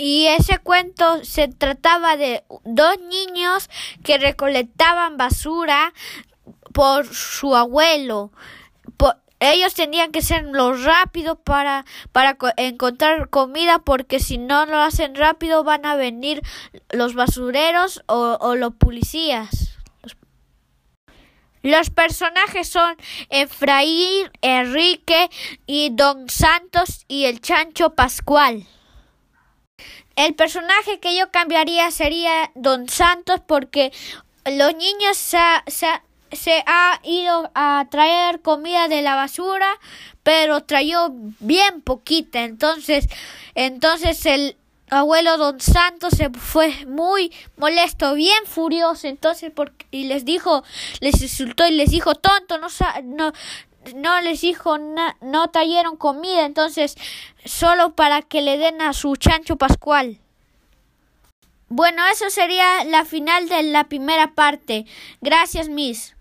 Y ese cuento se trataba de dos niños que recolectaban basura por su abuelo. ellos tenían que ser lo rápido para, para encontrar comida porque si no lo hacen rápido van a venir los basureros o, o los policías. Los personajes son Efraín, Enrique y Don Santos y el Chancho Pascual. El personaje que yo cambiaría sería Don Santos porque los niños se, se, ha ido a traer comida de la basura, pero trayó bien poquita. Entonces, entonces el abuelo Don Santos se fue muy molesto, bien furioso. Entonces, porque, y les dijo, les insultó y les dijo, tonto, no, no, no les dijo, no trajeron comida, entonces solo para que le den a su chancho pascual. Bueno, eso sería la final de la primera parte. Gracias, Miss.